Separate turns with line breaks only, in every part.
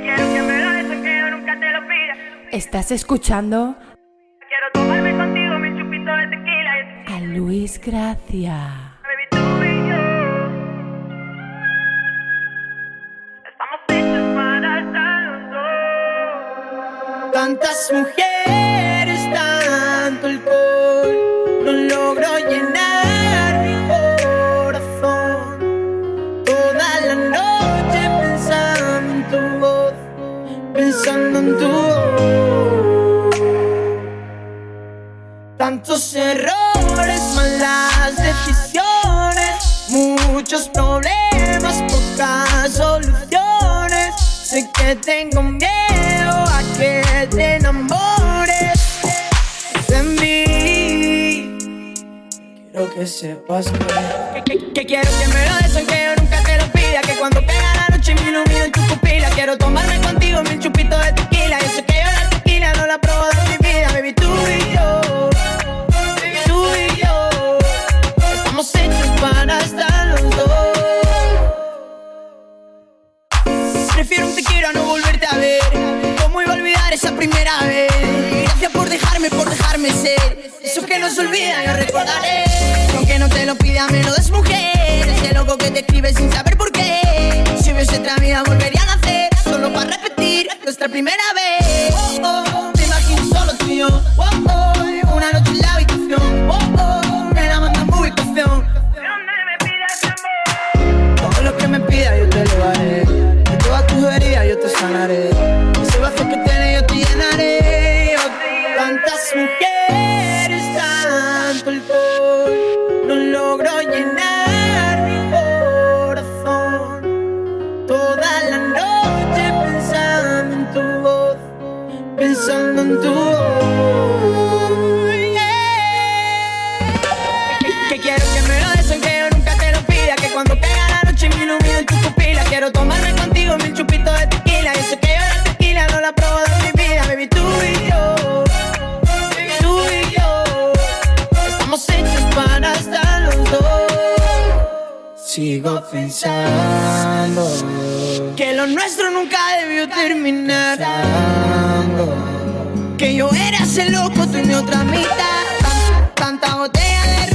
quiero que me lo des, aunque nunca te lo pida. ¿Estás escuchando?
Quiero tomarme contigo mi chupito de tequila.
A Luis Gracia.
Tantas mujeres Tantos errores, malas decisiones, muchos problemas, pocas soluciones. Sé que tengo miedo a que te enamores de mí. Quiero que sepas que, que, que, que quiero que me lo des aunque yo nunca te lo pida. Que cuando pega la noche me ilumino en tu pupila. Quiero tomarme contigo mi chupito de tequila primera vez. Gracias por dejarme, por dejarme ser. Eso que no se olvida, yo recordaré. Aunque no te lo pida, me lo mujer. Ese loco que te escribe sin saber por qué. Si hubiese otra vida, volvería. pensando que lo nuestro nunca debió terminar. Que yo era ese loco, tú y otra mitad. Tanta, tanta botella de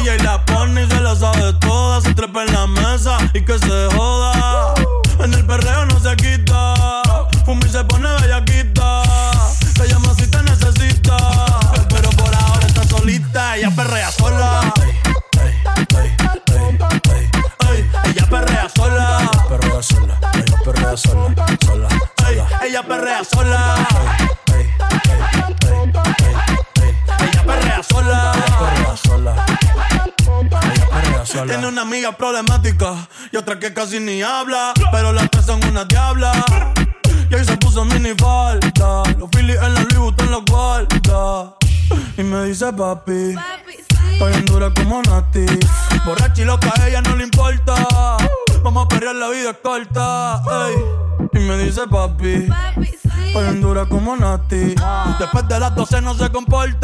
DJ la pone y
se la sabe toda.
Se trepa en
la mesa y que se joda. papi. papi sí. Está bien dura como Nati. Borracha y loca, a ella no le importa. Vamos a perrear, la vida corta. Ey. Y me dice papi. papi sí. Está bien dura como Nati. Ah. Después de las 12 no se comporta.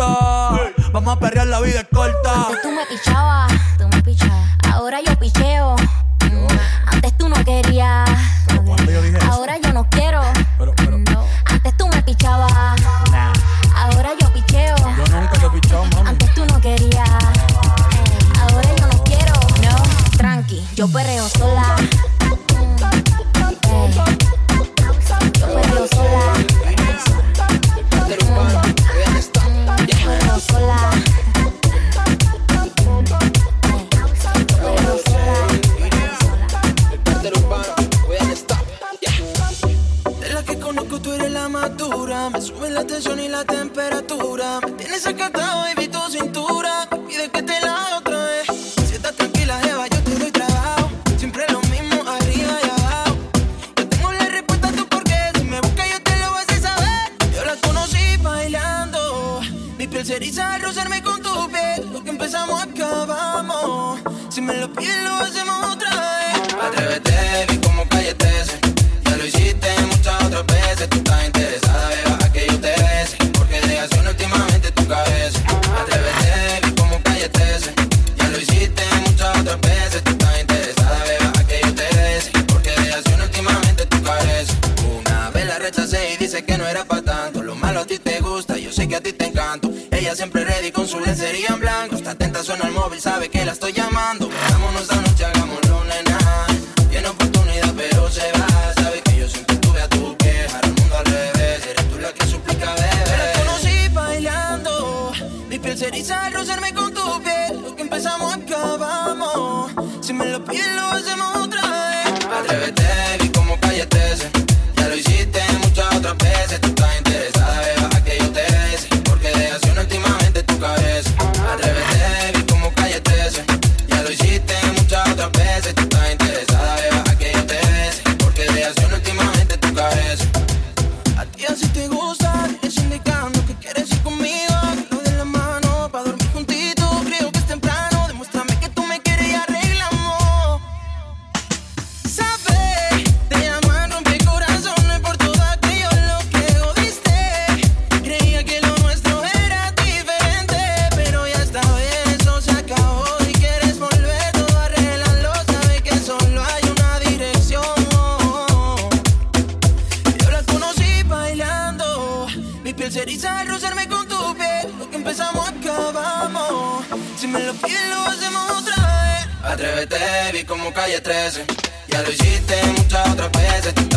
como calle 13. Ya lo hiciste muchas otras veces.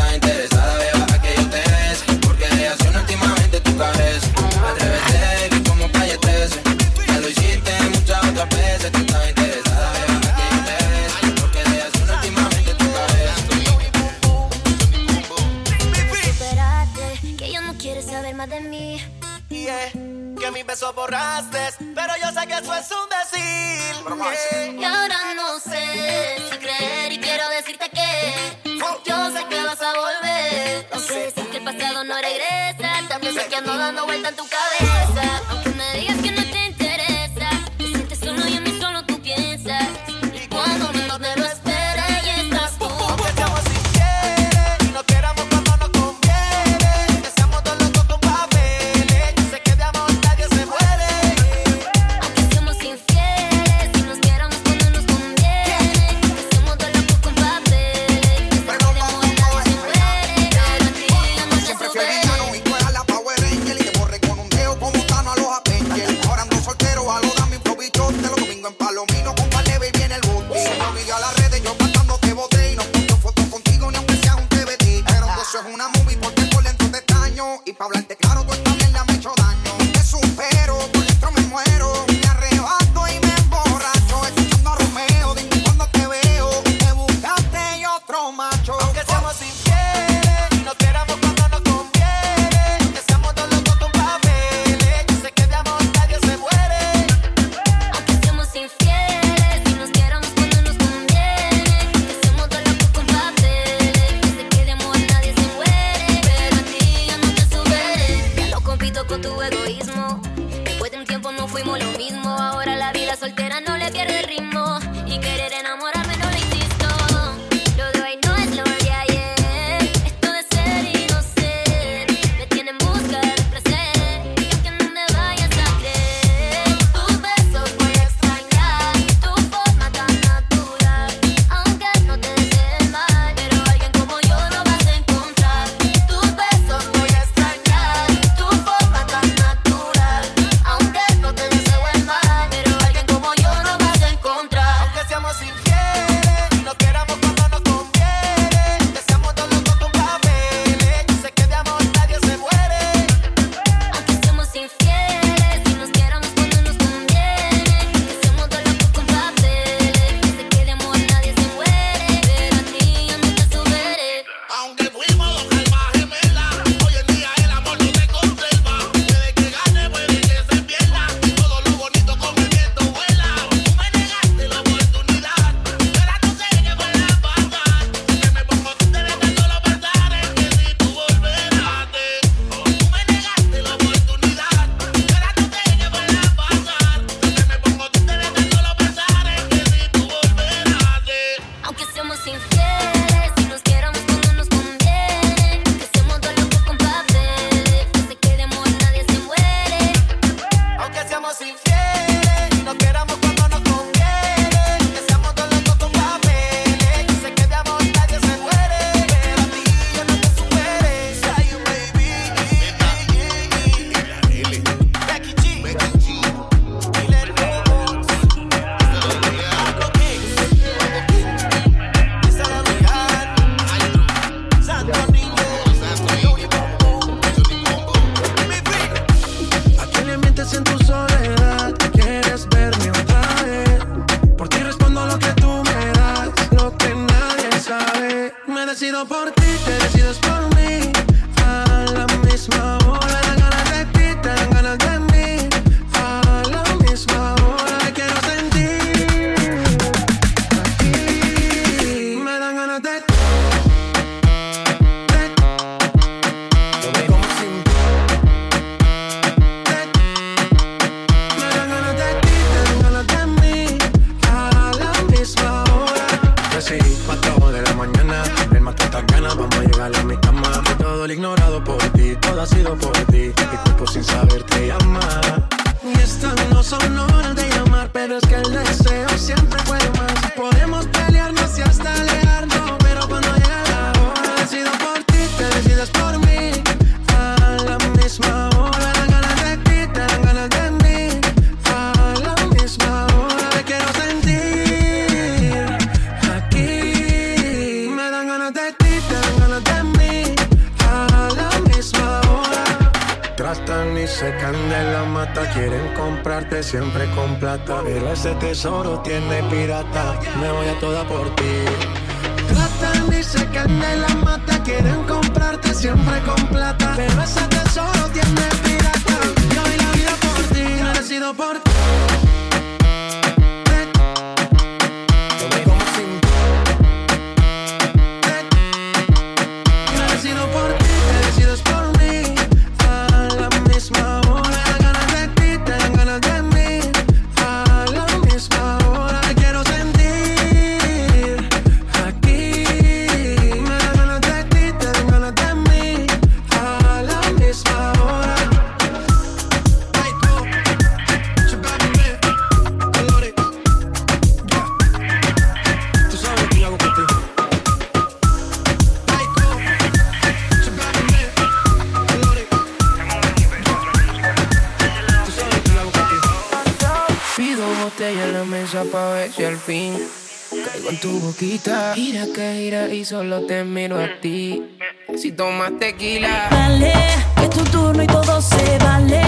dando vuelta en tu
Quieren comprarte siempre con plata. Pero ese tesoro tiene pirata. Me voy a toda por ti.
Tratan y se caen de la mata. Quieren comprarte siempre con plata. Pero ese tesoro tiene pirata. Yo vi la vida por ti, no he por ti.
quita. Gira que gira y solo te miro a ti. Si tomas tequila,
dale, es tu turno y todo se vale.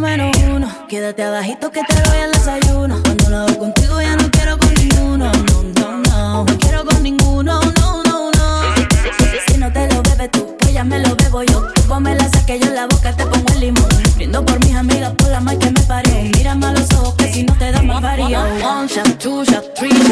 menos uno. Quédate abajito que te doy el desayuno. Cuando lo hago contigo ya no quiero con ninguno. No, no, no. No quiero con ninguno. No, no, no. Si, si, si, no te lo bebes tú, que ya me lo bebo yo. Tú me la que yo en la boca te pongo el limón. Brindo por mis amigas, por la mal que me parió. Mírame a los ojos que si no te da más varío. One shot, two three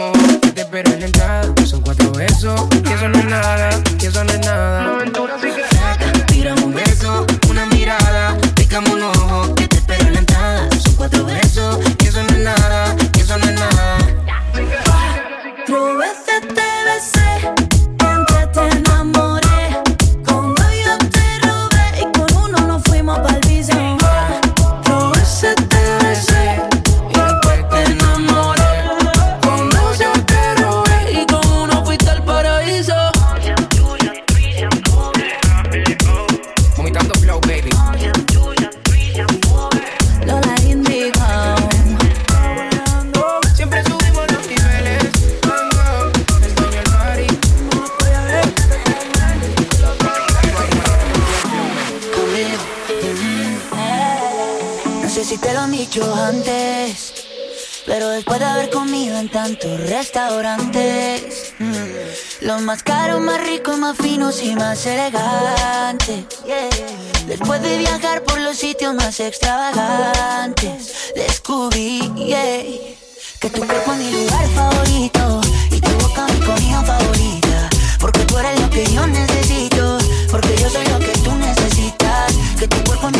no. Te espero en la entrada. Son cuatro besos. Y eso no es nada. Y eso no es nada. Una aventura sin que.
Tira un beso. Tantos restaurantes, mm, los más caros, más ricos, más finos y más elegantes. Después de viajar por los sitios más extravagantes, descubrí que tu cuerpo es mi lugar favorito y tu boca mi comida favorita. Porque tú eres lo que yo necesito, porque yo soy lo que tú necesitas. Que tu cuerpo es mi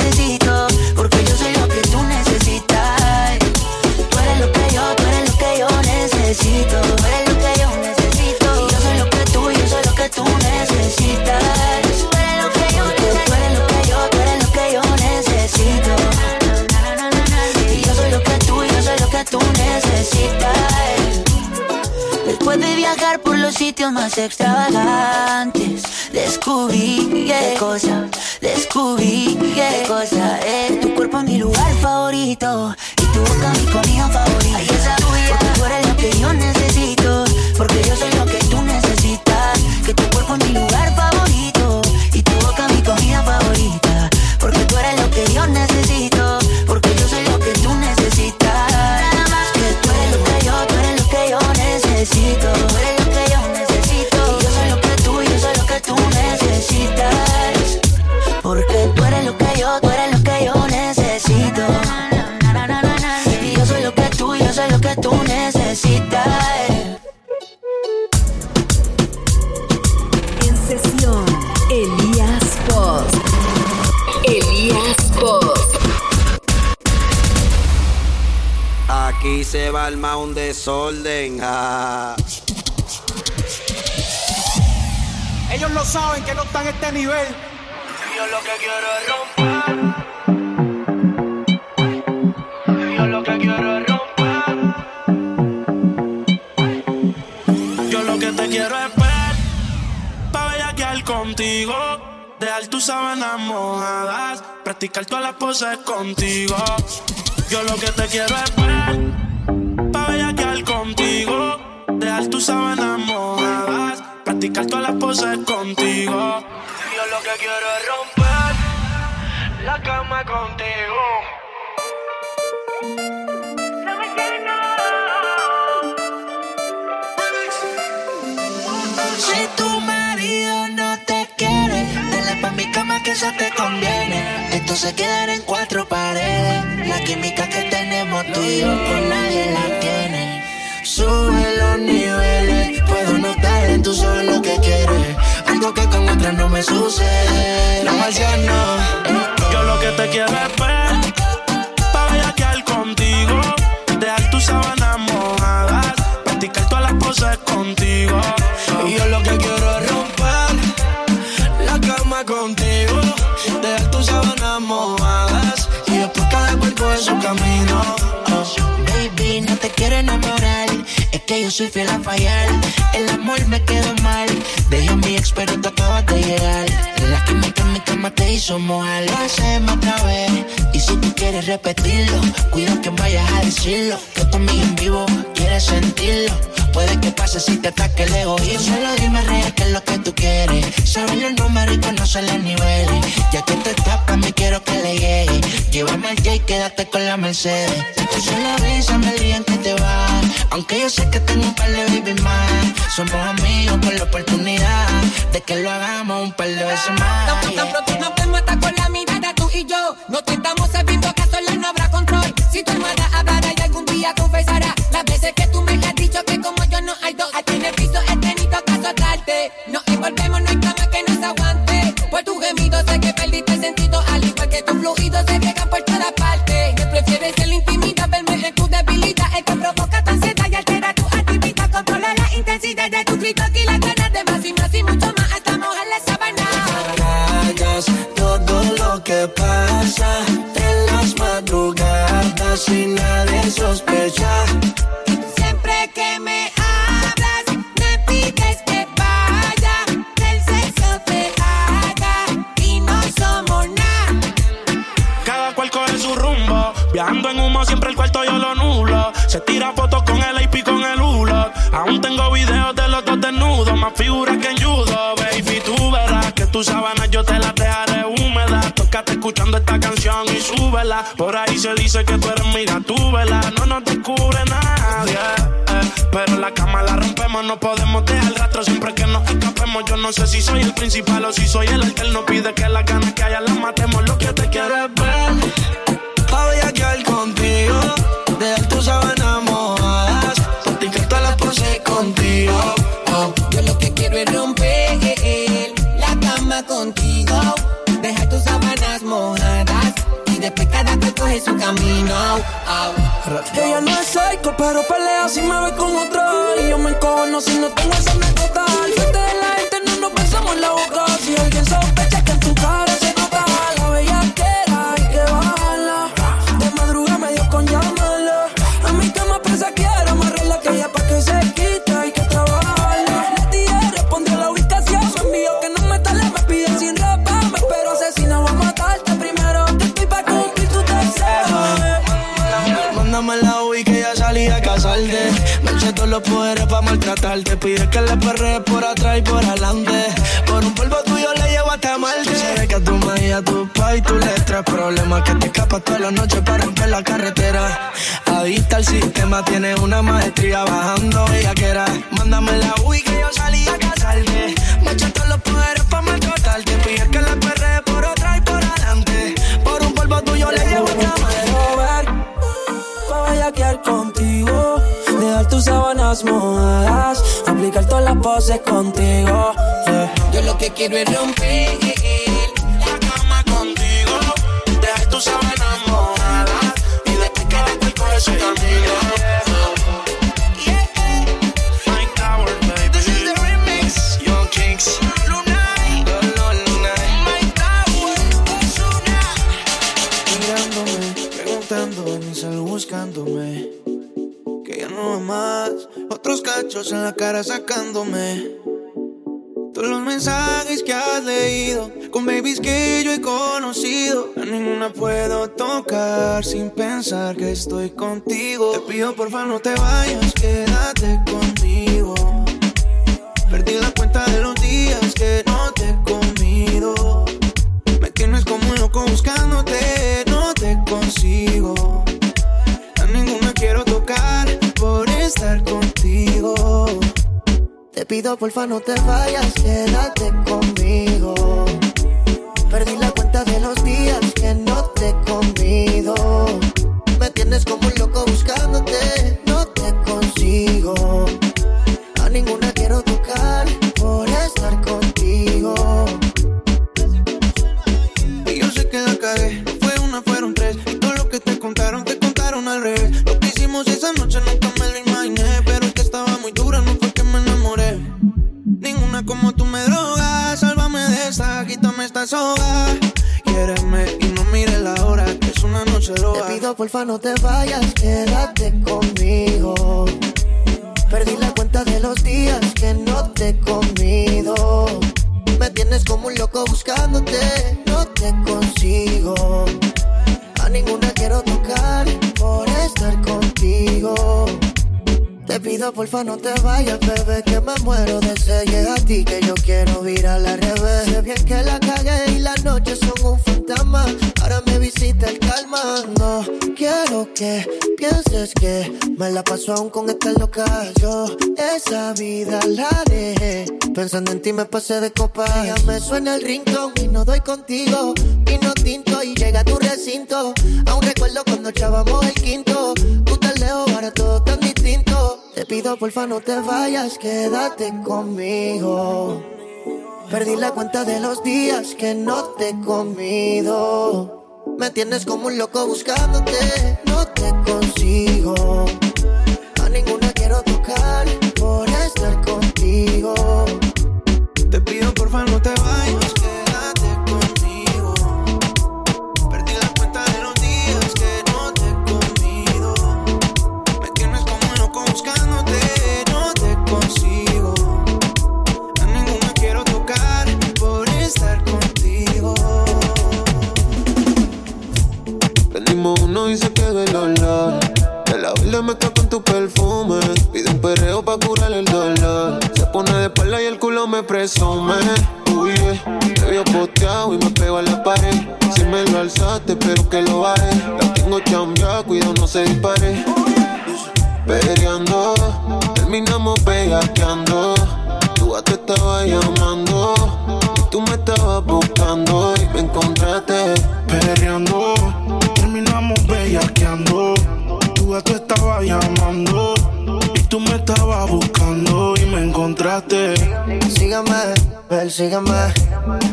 Después de viajar por los sitios más extravagantes, descubrí qué cosa, descubrí qué cosa es. Tu cuerpo es mi lugar favorito y tu boca mi comida favorita. Porque tú eres lo que yo necesito,
Aquí se va a armar un desorden. ah.
Ellos lo saben que no están a este nivel.
Yo lo que quiero es romper. Yo lo que quiero es romper.
Yo lo que te quiero es ver, pa' bellaquear contigo. Dejar tus sábanas mojadas, practicar todas las poses contigo. Yo lo que te quiero es ver, contigo. Dejar tus sábanas mojadas, practicar todas las poses contigo.
Yo lo que quiero es romper la cama contigo.
Si tu marido no te quiere, dale pa' mi cama que eso te conviene. Esto se quedará en cuatro paredes. La química que tenemos tú y yo con nadie la tiene. Sube los niveles, puedo notar en tus ojos lo que quieres. Algo que con otras no me sucede. La marciano.
Yo lo que te quiero es ver, pa' bellaquear contigo. Dejar tus sábanas mojadas, practicar todas las poses contigo.
Y yo lo que quiero es romper la cama contigo, dejar tus sábanas mojadas y después cada cuerpo en su camino. Oh, baby, no te quiero enamorar, es que yo soy fiel a fallar. El amor me quedó mal, dejé mi ex pero tú acabas de llegar. La química en mi cama te hizo mojar, lo hacemos otra vez. Y si tú quieres repetirlo, cuida que vayas a decirlo. Que amiga en vivo quiere sentirlo. Puede que pase si te ataque el egoísmo. Solo dime real qué es lo que tú quieres. Saben los números y conocer los niveles. Ya que te tapas, me quiero que le llegue. Llévame al J, quédate con la Mercedes. Tú solo avísame el día en que te vas. Aunque yo sé que tengo un par de baby más. Somos amigos con la oportunidad de que lo hagamos un par de veces más.
Tan, tan pronto nos vemos hasta con la mirada tú y yo. No te estamos sabiendo que a solas no habrá control. Si tu hermana no hay dos. Aquí en el piso he tenido que azotarte. Nos envolvemos, no hay cama que nos aguante. Por tu gemido sé que perdiste el sentido. Al igual que tus fluidos se riegan por toda parte. Que prefieres el intimidad, verme en tu debilidad. El que provoca tu ansiedad y altera tu actividad. Controla la intensidad de tu grito y las ganas de más y más y mucho más hasta mojar la.
Callas todo lo que pasa
Más figuras que en judo, baby. Tú verás que tus sábanas yo te las dejaré húmedas. Tócate escuchando esta canción y súbela. Por ahí se dice que tú eres mi gatúbela. No nos descubre nadie. eh. Pero la cama la rompemos, no podemos dejar rastro siempre que nos escapemos. Yo no sé si soy el principal o si soy el alterno. Pide que las ganas que haya las matemos. Lo que te quieres ver.
Pa' contigo, dejar tus sábanas
y después cada cual coge su camino. Oh.
Ella no es psycho, pero pelea si me ve con otro. Y yo me encono si no tengo esa anécdota. Al frente de la gente no nos besamos en la boca. Si alguien sospecha que en tu cara se nota la bellaquera, hay que bajarla. De madrugada me dio con llamarla. A mi cama presa quiero amarrarla que ella Me
eché todos los poderes para maltratarte. Pide que le perre por atrás y por adelante. Por un polvo tuyo le llevo hasta Marte. Sabes que tu madre y a tu pa' tú le traes problemas. Que te escapas toda la noche para romper la carretera. Adicta al sistema, tiene una maestría bajando bellaquera. Mándame la UI que yo salí a casarte. Me eché todos los poderes para maltratarte. Pide que le perre por atrás y por adelante. Por un polvo tuyo le llevo hasta Marte.
quiero ver Pa' contigo tus sábanas mojadas Aplicar todas las poses contigo.
Yo lo que quiero es romper
en la cara sacándome. Todos los mensajes que has leído, con babies que yo he conocido. A ninguna puedo tocar sin pensar que estoy contigo. Te pido por favor no te vayas, quédate conmigo. Perdí la cuenta de los días que no te he comido. Me tienes como un loco buscándote, no te consigo. A ninguna quiero tocar por estar contigo.
Pido porfa no te vayas, quédate conmigo. Perdí la porfa no te vayas, quédate conmigo. Perdí la cuenta de los días que no te he comido. Me tienes como un loco buscándote, porfa no te vayas, bebé, que me muero de sed. A ti que yo quiero virar al revés. Sé bien que la cagué y las noches son un fantasma. Ahora me visita el calma. No quiero que pienses que me la paso aún con esta loca. Yo esa vida la dejé. Pensando en ti me pasé de copa. Ya me suena el rincón y no doy contigo. Y no tinto y llega a tu recinto. Aún recuerdo cuando echábamos el quinto. Tú te leo para todo tan distinto. Te pido porfa no te vayas, quédate conmigo. Perdí la cuenta de los días que no te he comido. Me tienes como un loco buscándote, no te consigo.
Y se quedó el olor. De la vela me con tu perfume. Pide un perreo pa' curar el dolor. Se pone de espalda y el culo me presume. Uy, yeah. te veo posteado y me pego a la pared. Si me lo alzaste, pero que lo baje. La tengo chambeada, cuidado, no se dispare. Peleando, terminamos bellaqueando.
Persígame.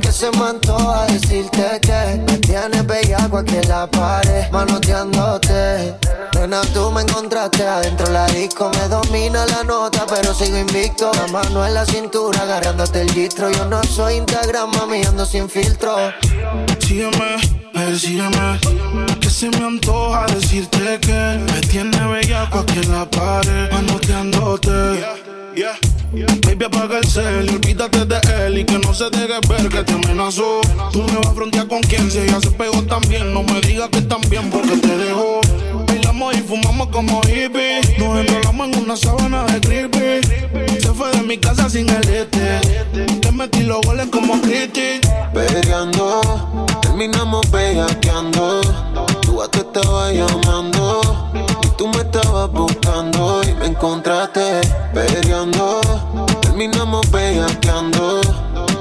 Que se me antoja decirte que me tienes bellaco aquí en la pared, manoteándote. Nena, tú me encontraste adentro la disco. Me domina la nota, pero sigo invicto. La mano en la cintura, agarrándote el gistro. Yo no soy Instagram, mami, ando sin filtro.
Sígueme, persígueme. Que se me antoja decirte que me tiene bellaco aquí en la pared, manoteándote. Baby, apaga el cel y olvídate de él y que no se deje ver que te amenazó. Tú me vas a frontear con quien si ella se pegó también. No me digas que también porque te dejó. Bailamos y fumamos como hippies. Nos enrolamos en una sábana de creepy. Se fue de mi casa sin el este. Te metí los goles como Critic.
Peleando, terminamos bellaqueando. Tú a te estaba llamando. Tú me estabas buscando y me encontraste. Peleando, terminamos bellaqueando.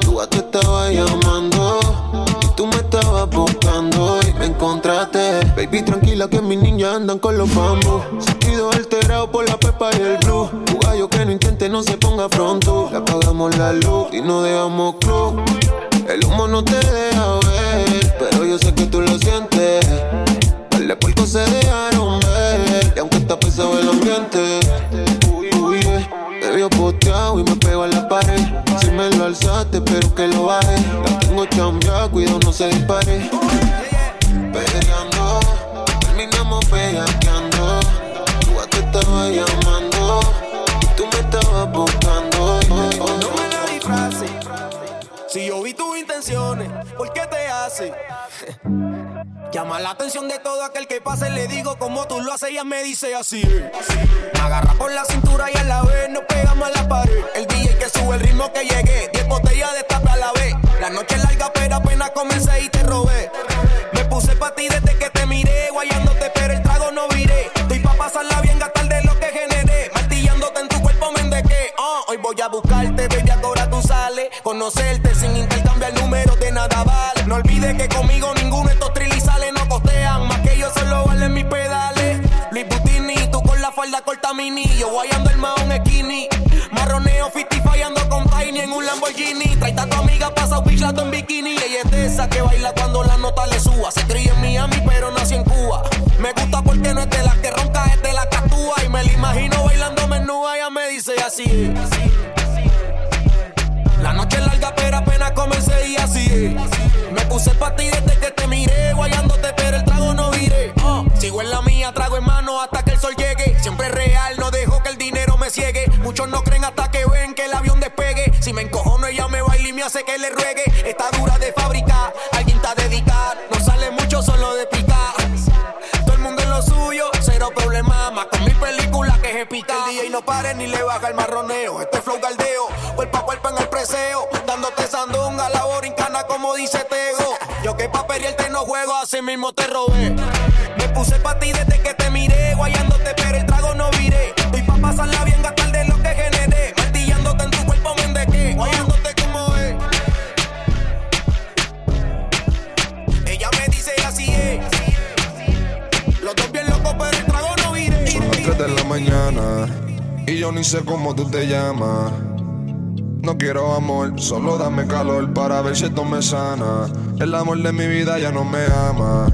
Tú a te estaba llamando. Y tú me estabas buscando y me encontraste. Baby, tranquila que mis niñas andan con los bambos. Sentido alterado por la pepa y el blue. Tu gallo que no intente no se ponga pronto. Le apagamos la luz y no dejamos club. El humo no te deja ver, pero yo sé que tú lo sientes. Par de puercos se dejaron ver, y aunque está pesado el ambiente. Uy, uy, te veo posteado y me pego a la pared. Si me lo alzaste, pero que lo baje. La tengo chambeada, cuidado, no se dispare. Peleando, terminamos bellaqueando. Tú a te estaba llamando,
Si yo vi tus intenciones, ¿por qué te hace? Llama la atención de todo aquel que pase. Le digo como tú lo haces, ella me dice así. Me agarra por la cintura y a la vez nos pegamos a la pared. El DJ que sube el ritmo que llegué. Diez botellas de tapa a la vez. La noche es larga, pero apenas comencé y te robé. Me puse pa' ti desde que te miré. Guayándote, pero el trago no viré. Estoy pa' pasarla bien, gastar de lo que generé. Martillándote en tu cuerpo, me endequé. Ah, hoy voy a buscarte, Lamborghini. Traita a tu amiga pasa bichato en bikini. Ella es de esa que baila cuando la nota le suba. Se cría en Miami, pero nació en Cuba. Me gusta porque no es de la que ronca, es de la que actúa. Y me la imagino bailando menúa. Ella me dice así. La noche es larga, pero apenas comencé y así. Me puse pa' ti desde que te miré, guayándote, pero el trago no viré. Ah, sigo en la mía, trago en mano hasta que el sol llegue. Siempre real, no dejo que el dinero me ciegue. Muchos no hace que le ruegue. Está dura de fábrica, alguien está dedicada. No sale mucho solo de picar. Todo el mundo en lo suyo, cero problema. Más con mi película que es épica. El DJ no pare ni le baja el marroneo. Este flow galdeo, cuerpo a cuerpo en el preseo. Dándote sandunga, la borincana como dice Tego. Yo que pa' pelearte no juego, así mismo te robé. Me puse pa' ti desde que
yo ni sé cómo tú te llamas. No quiero amor, solo dame calor para ver si esto me sana. El amor de mi vida ya no me ama.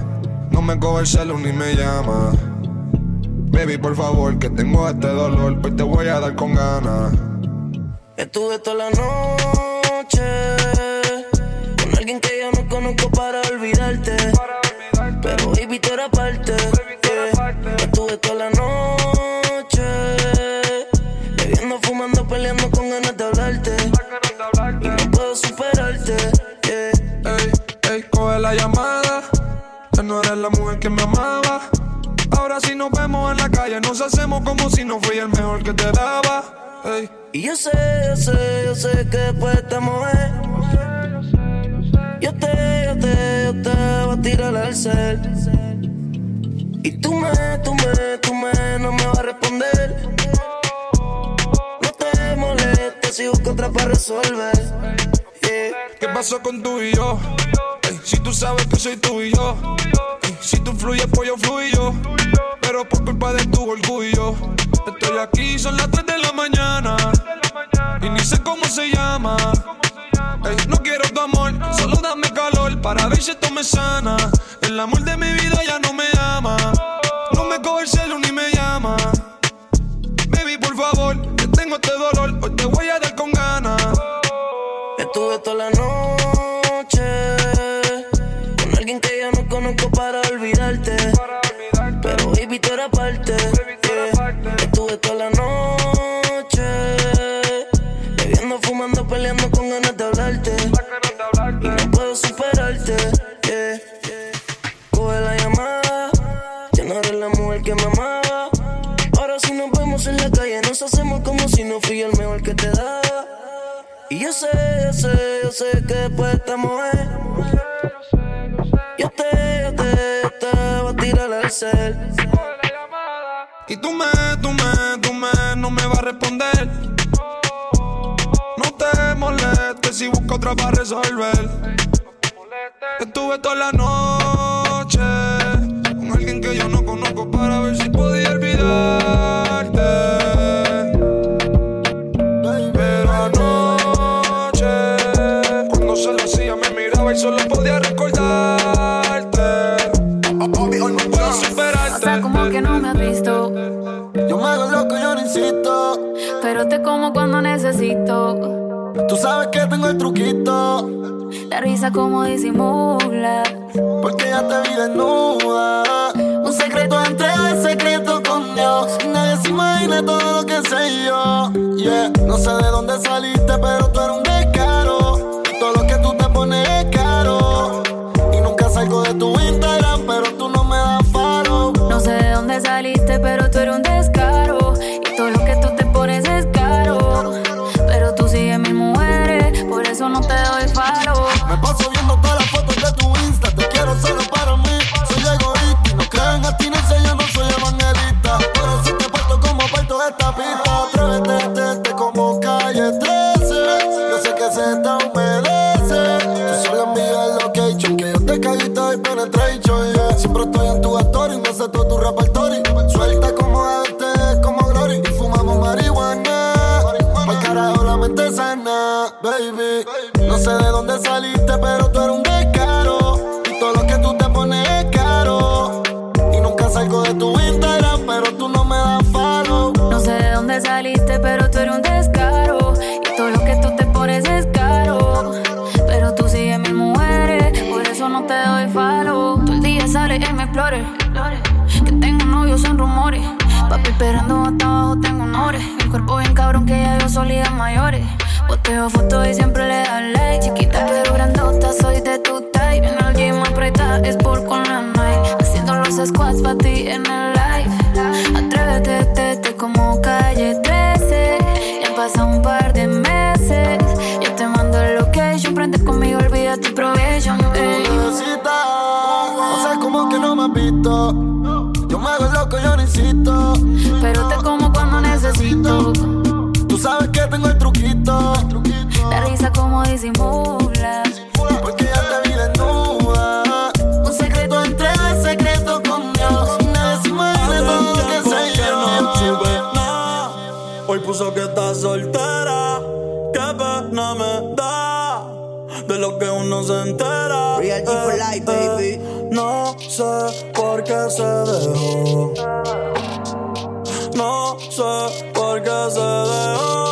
No me coge el celo ni me llama. Baby, por favor, que tengo este dolor, pues te voy a dar con ganas.
Estuve toda la noche
Nos hacemos como si no fui el mejor que te daba.
Y yo sé, yo sé, yo sé que después te mover. Yo te, yo te, yo te voy a tirar al cel. Y tú me, tú me, tú me, no me vas a responder. No te molestes si busco otra para resolver.
¿Qué pasó con tú y yo? Si tú sabes que soy tú y yo. Si tú fluyes, pues yo fluyo. Pero por culpa de tu orgullo. Estoy aquí, son las 3 de la mañana. Y ni sé cómo se llama. No quiero tu amor, solo dame calor para ver si esto me sana. El amor de mi
de
dónde saliste, pero tú eres
un
truquito.
La risa como disimula.
Porque ya te vi desnuda. Un secreto entre el secreto con Dios. Se todo lo que sé yo.
Hoy puso que está soltera. Qué pena me da de lo que uno se entera.
Real G for life, baby.
No sé por qué se dejó. No sé por qué se dejó.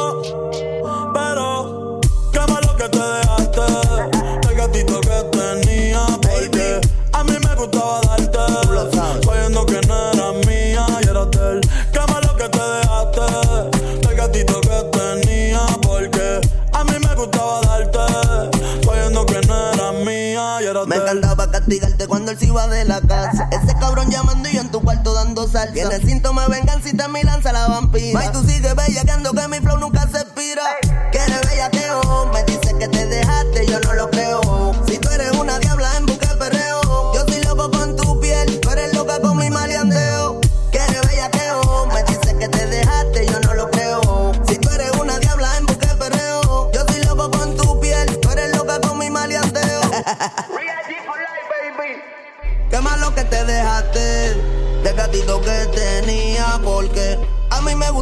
De
la casa. Ese cabrón llamando y yo en tu cuarto dando salsa. Tiene síntomas de venganza mi lanza la vampira. May, tú sigues bellaqueando que mi flow nunca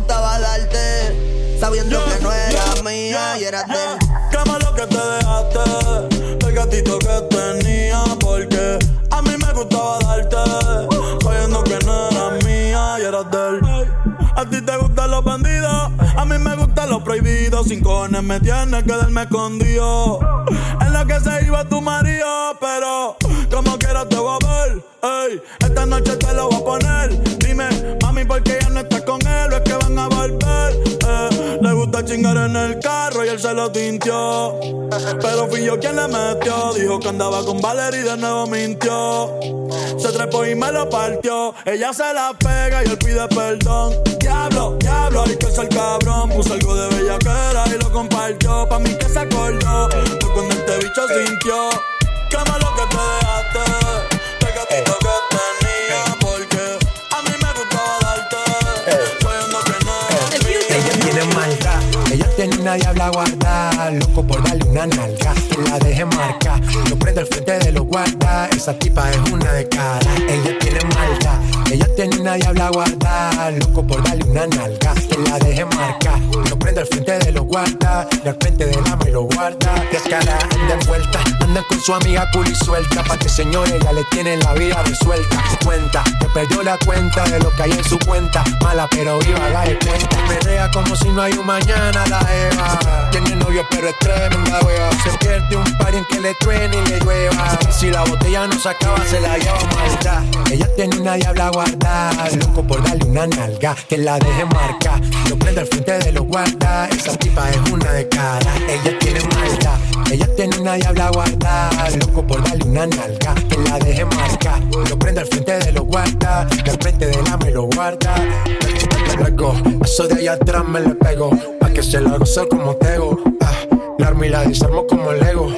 gustaba darte, sabiendo que no era mía y era de él.
Qué malo que te dejaste del gatito que tenía Porque a mí me gustaba darte Sabiendo que no era mía y eras de él. A ti te gustan los bandidos A mí me gustan los prohibidos. Sin cojones me tienes que darme escondido. En la que se iba tu marido Pero como quiera te voy a ver ey, Esta noche te lo voy a poner Dime, mami, ¿por qué ya no estás con él? ¿O es que van a volver? Eh, le gusta chingar en el carro y él se lo tintió. Pero fui yo quien le metió. Dijo que andaba con Valerie y de nuevo mintió. Se trepó y me lo partió. Ella se la pega y él pide perdón. Diablo, diablo, hay que ser cabrón. Puso algo de bellaquera y lo compartió. Pa' mí que se acordó. Fue cuando este bicho sintió. Qué malo que te dejaste.
Una diabla guarda, loco por darle una nalga, que la deje marca, lo prende al frente de los guarda, esa tipa es una de cara, ella tiene maldad, ella tiene una diabla guarda, loco por darle una nalga, que la deje marca, lo prende al frente de los guarda, y al frente del ama y lo guarda, descara, anda envuelta, anda con su amiga cool suelta, pa' que señores ya le tienen la vida resuelta, cuenta, que perdió la cuenta de lo que hay en su cuenta, mala pero viva, de cuenta, perrea como si no hay un mañana la Eva, tiene novio pero es tremenda wea, se pierde un par en que le truene y le llueva, si la botella no se acaba se la lleva maldad, ella tiene una diabla guarda, loco por darle una nalga, que la deje marca, lo prende al frente de los guarda, esa tipa es una de cara, ella tiene maldad, ella tiene una diabla guarda, loco por darle una nalga, que la deje marca, lo prende al frente de los guarda, y al frente del ama y lo guarda, luego, eso de allá atrás me le pego, pa' que se la goce como tego, ah, la armo y la desarmo como Lego,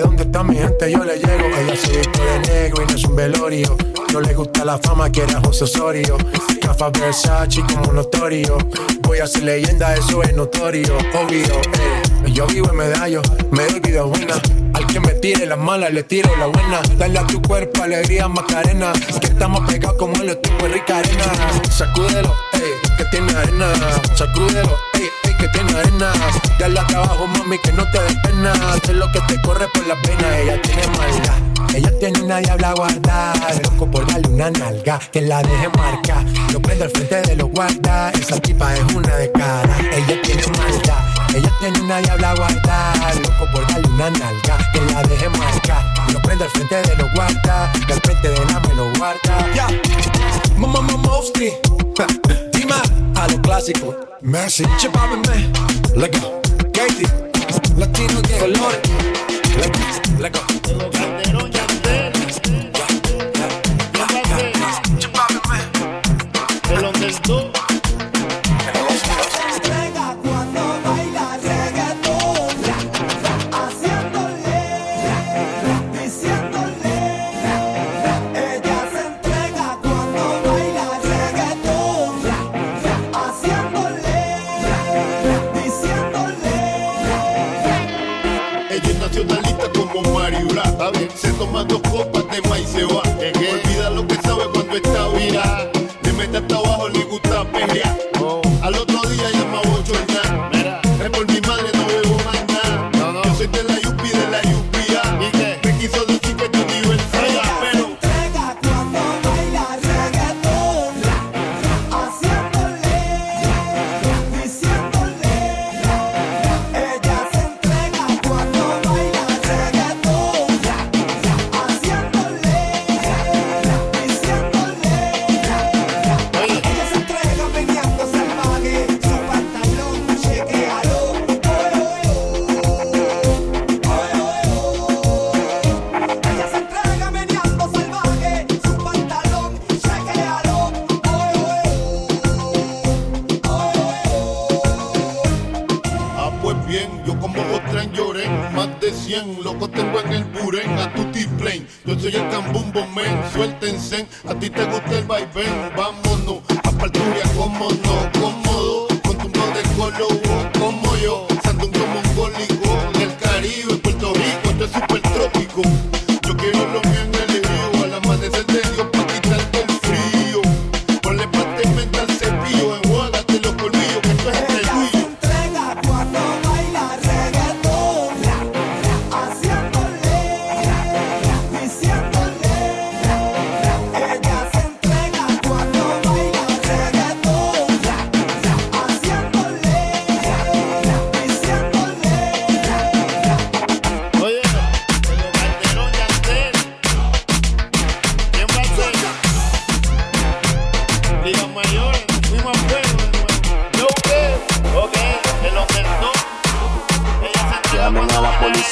¿dónde está mi gente? Yo le llego, ella se viste de negro y no es un velorio, no le gusta la fama, quiere a José Osorio, Rafa Versace como notorio, voy a ser leyenda, eso es notorio, obvio, eh. Yo vivo en medallo, me doy vida buena. Al que me tire la mala, le tiro la buena. Dale a tu cuerpo alegría, Macarena. Que estamos pegados como los tipos de rica arena. Sacúdelo, ey, que tiene arena. Sacúdelo, ey, que tiene arena. Dale a trabajo, mami, que no te des pena. Sé lo que te corre por la pena. Ella tiene maldad. Ella tiene una diabla guarda, loco por darle una nalga, que la deje marca, lo prende al frente de los guarda, esa tipa es una de cara, ella tiene maldad, ella tiene una diabla guarda, loco por darle una nalga, que la deje marca, lo prende al frente de los guarda, y al frente de la me lo guarda. Ya, mamá Moski, Dima, a lo clásico. Messi, chepábeme, lego, Katie, latino, game, colores,
lego, lego. dos copas de
maíz se
va. Olvida lo que
sabe cuando
está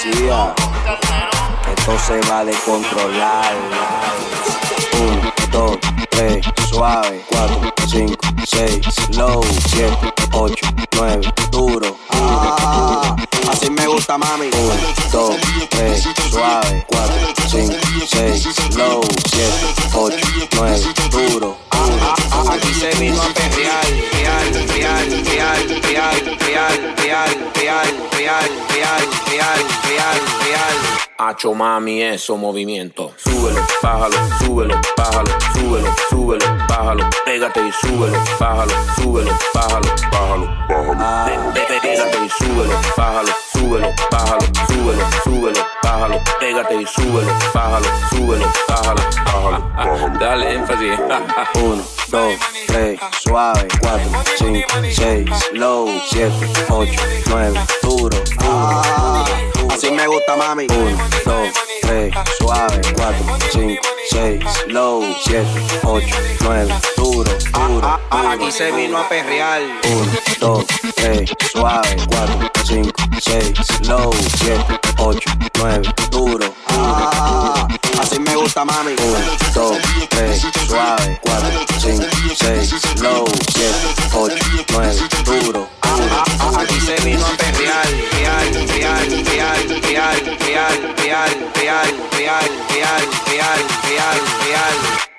policía. Esto se va de controlar. 1, 2, 3, suave. 4, 5, 6, low. 7, 8, 9, duro. Ah, así me gusta, mami. 1, 2, 3, suave. 4, 5, 6, low. 7, 8, 9, duro. Ah, ah, ah, ah, aquí se vino a perrear, real, real, real, real, real, real real, real, real, real, real, real.
Hacho mami, eso movimiento. Súbelo, bájalo, súbelo, bájalo, súbelo, súbelo, bájalo. Pégate y súbelo, bájalo, súbelo, bájalo, bájalo, bájalo. Pégate y súbelo, bájalo, súbelo, bájalo, súbelo, súbelo, bájalo. Pégate y súbelo, bájalo, súbelo, bájalo, bájalo. Dale énfasis.
Uno, dos, tres, suave, cuatro, cinco, seis, low, siete, ocho, nueve, duro, duro, duro. Así me gusta, mami. 1, 2, 3, suave. 4, 5, 6, low. 7, 8, 9, duro, ah, ah, duro. Aquí se vino a perrear. 1, 2, 3, suave. 4, 5, 6, low. 7, 8, 9, duro, duro. Ah, así me gusta, mami. 1, 2, 3, suave. 4, 5, 6, low. 7, 8, 9, duro. Aquí se vino a perrear.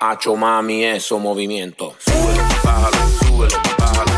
Acho mami, eso movimiento. Súbelo, bájalo, súbelo, bájalo.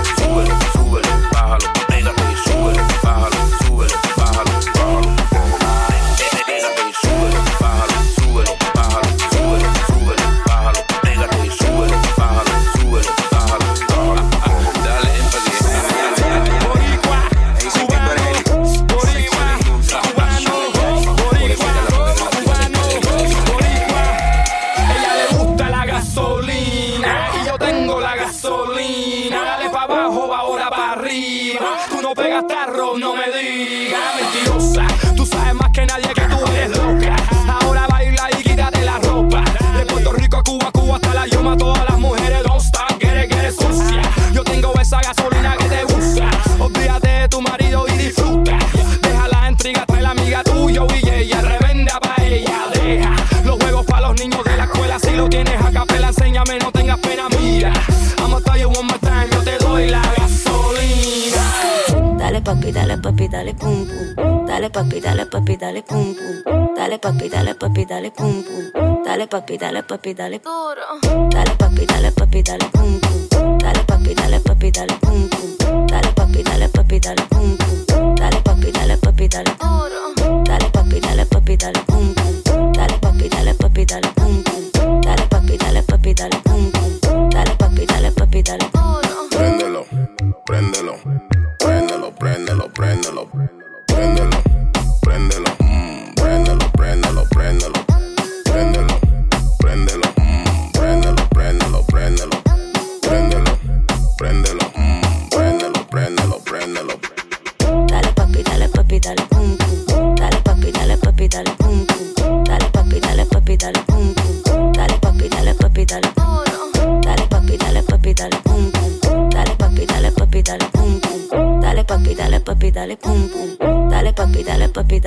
pa, pídale, pa,
pídale duro.